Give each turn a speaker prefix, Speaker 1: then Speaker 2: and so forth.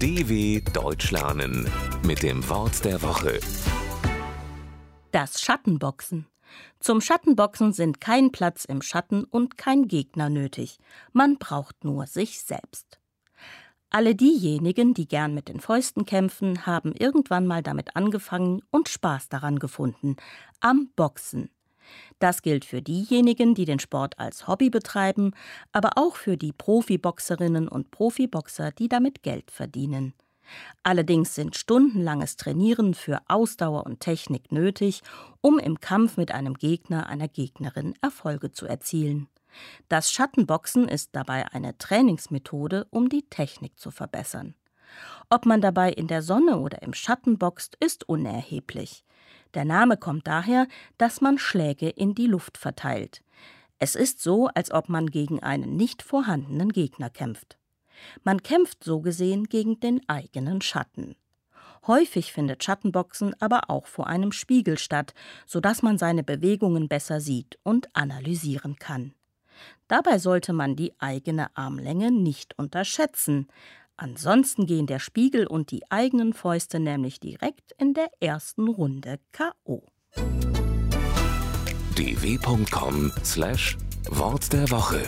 Speaker 1: DW Deutsch lernen mit dem Wort der Woche.
Speaker 2: Das Schattenboxen. Zum Schattenboxen sind kein Platz im Schatten und kein Gegner nötig. Man braucht nur sich selbst. Alle diejenigen, die gern mit den Fäusten kämpfen, haben irgendwann mal damit angefangen und Spaß daran gefunden. Am Boxen. Das gilt für diejenigen, die den Sport als Hobby betreiben, aber auch für die Profiboxerinnen und Profiboxer, die damit Geld verdienen. Allerdings sind stundenlanges Trainieren für Ausdauer und Technik nötig, um im Kampf mit einem Gegner, einer Gegnerin Erfolge zu erzielen. Das Schattenboxen ist dabei eine Trainingsmethode, um die Technik zu verbessern. Ob man dabei in der Sonne oder im Schatten boxt, ist unerheblich. Der Name kommt daher, dass man Schläge in die Luft verteilt. Es ist so, als ob man gegen einen nicht vorhandenen Gegner kämpft. Man kämpft so gesehen gegen den eigenen Schatten. Häufig findet Schattenboxen aber auch vor einem Spiegel statt, sodass man seine Bewegungen besser sieht und analysieren kann. Dabei sollte man die eigene Armlänge nicht unterschätzen. Ansonsten gehen der Spiegel und die eigenen Fäuste nämlich direkt in der ersten Runde K.O.
Speaker 1: dw.com/wort der Woche